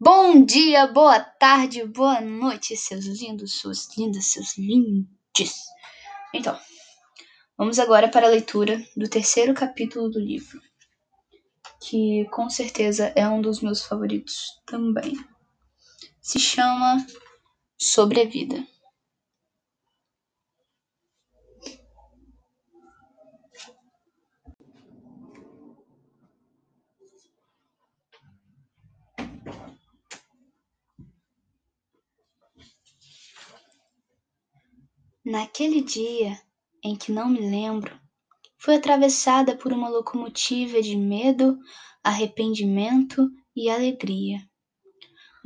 Bom dia, boa tarde, boa noite, seus lindos, suas lindas, seus lindes. Então, vamos agora para a leitura do terceiro capítulo do livro, que com certeza é um dos meus favoritos também. Se chama Sobre a Vida. Naquele dia em que não me lembro, fui atravessada por uma locomotiva de medo, arrependimento e alegria.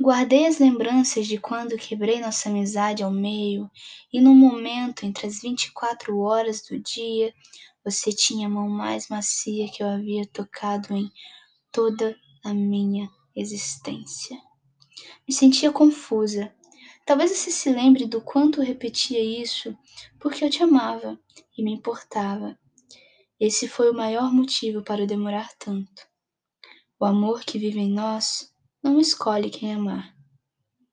Guardei as lembranças de quando quebrei nossa amizade ao meio e no momento entre as 24 horas do dia você tinha a mão mais macia que eu havia tocado em toda a minha existência. Me sentia confusa, Talvez você se lembre do quanto eu repetia isso porque eu te amava e me importava. Esse foi o maior motivo para demorar tanto. O amor que vive em nós não escolhe quem amar.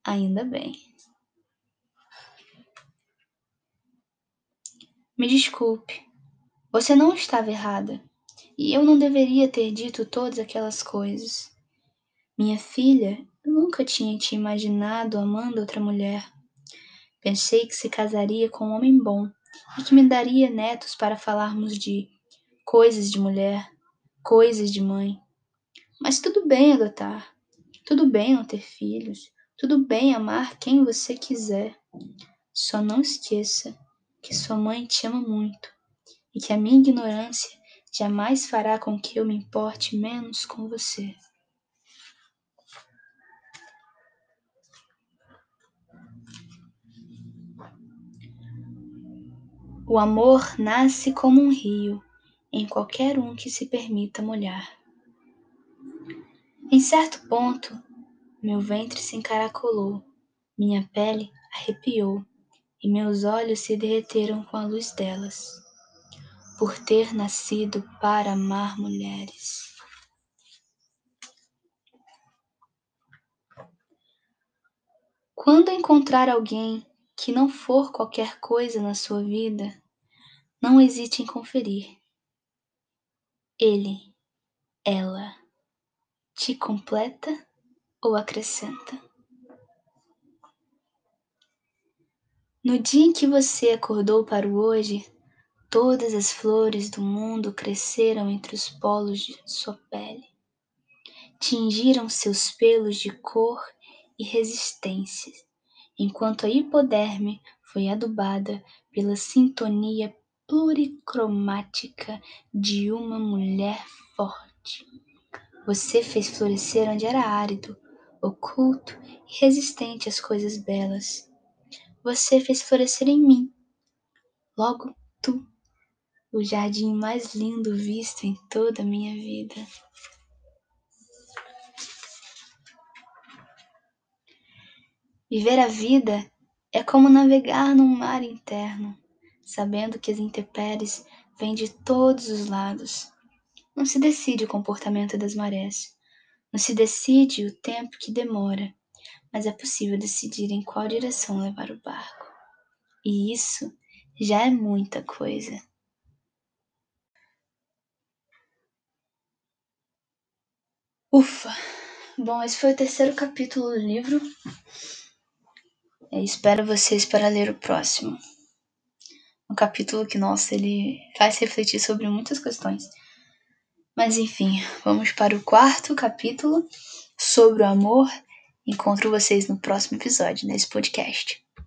Ainda bem. Me desculpe. Você não estava errada. E eu não deveria ter dito todas aquelas coisas. Minha filha eu nunca tinha te imaginado amando outra mulher. Pensei que se casaria com um homem bom e que me daria netos para falarmos de coisas de mulher, coisas de mãe. Mas tudo bem adotar, tudo bem não ter filhos, tudo bem amar quem você quiser. Só não esqueça que sua mãe te ama muito e que a minha ignorância jamais fará com que eu me importe menos com você. O amor nasce como um rio em qualquer um que se permita molhar. Em certo ponto, meu ventre se encaracolou, minha pele arrepiou e meus olhos se derreteram com a luz delas, por ter nascido para amar mulheres. Quando encontrar alguém que não for qualquer coisa na sua vida, não hesite em conferir. Ele, ela, te completa ou acrescenta? No dia em que você acordou para o hoje, todas as flores do mundo cresceram entre os polos de sua pele, tingiram seus pelos de cor e resistência, enquanto a hipoderme foi adubada pela sintonia pluricromática de uma mulher forte. Você fez florescer onde era árido, oculto e resistente às coisas belas. Você fez florescer em mim. Logo, tu, o jardim mais lindo visto em toda a minha vida. Viver a vida é como navegar num mar interno sabendo que as intempéries vêm de todos os lados. Não se decide o comportamento das marés, não se decide o tempo que demora, mas é possível decidir em qual direção levar o barco. E isso já é muita coisa. Ufa! Bom, esse foi o terceiro capítulo do livro. Eu espero vocês para ler o próximo capítulo que, nossa, ele faz refletir sobre muitas questões. Mas enfim, vamos para o quarto capítulo sobre o amor. Encontro vocês no próximo episódio desse podcast.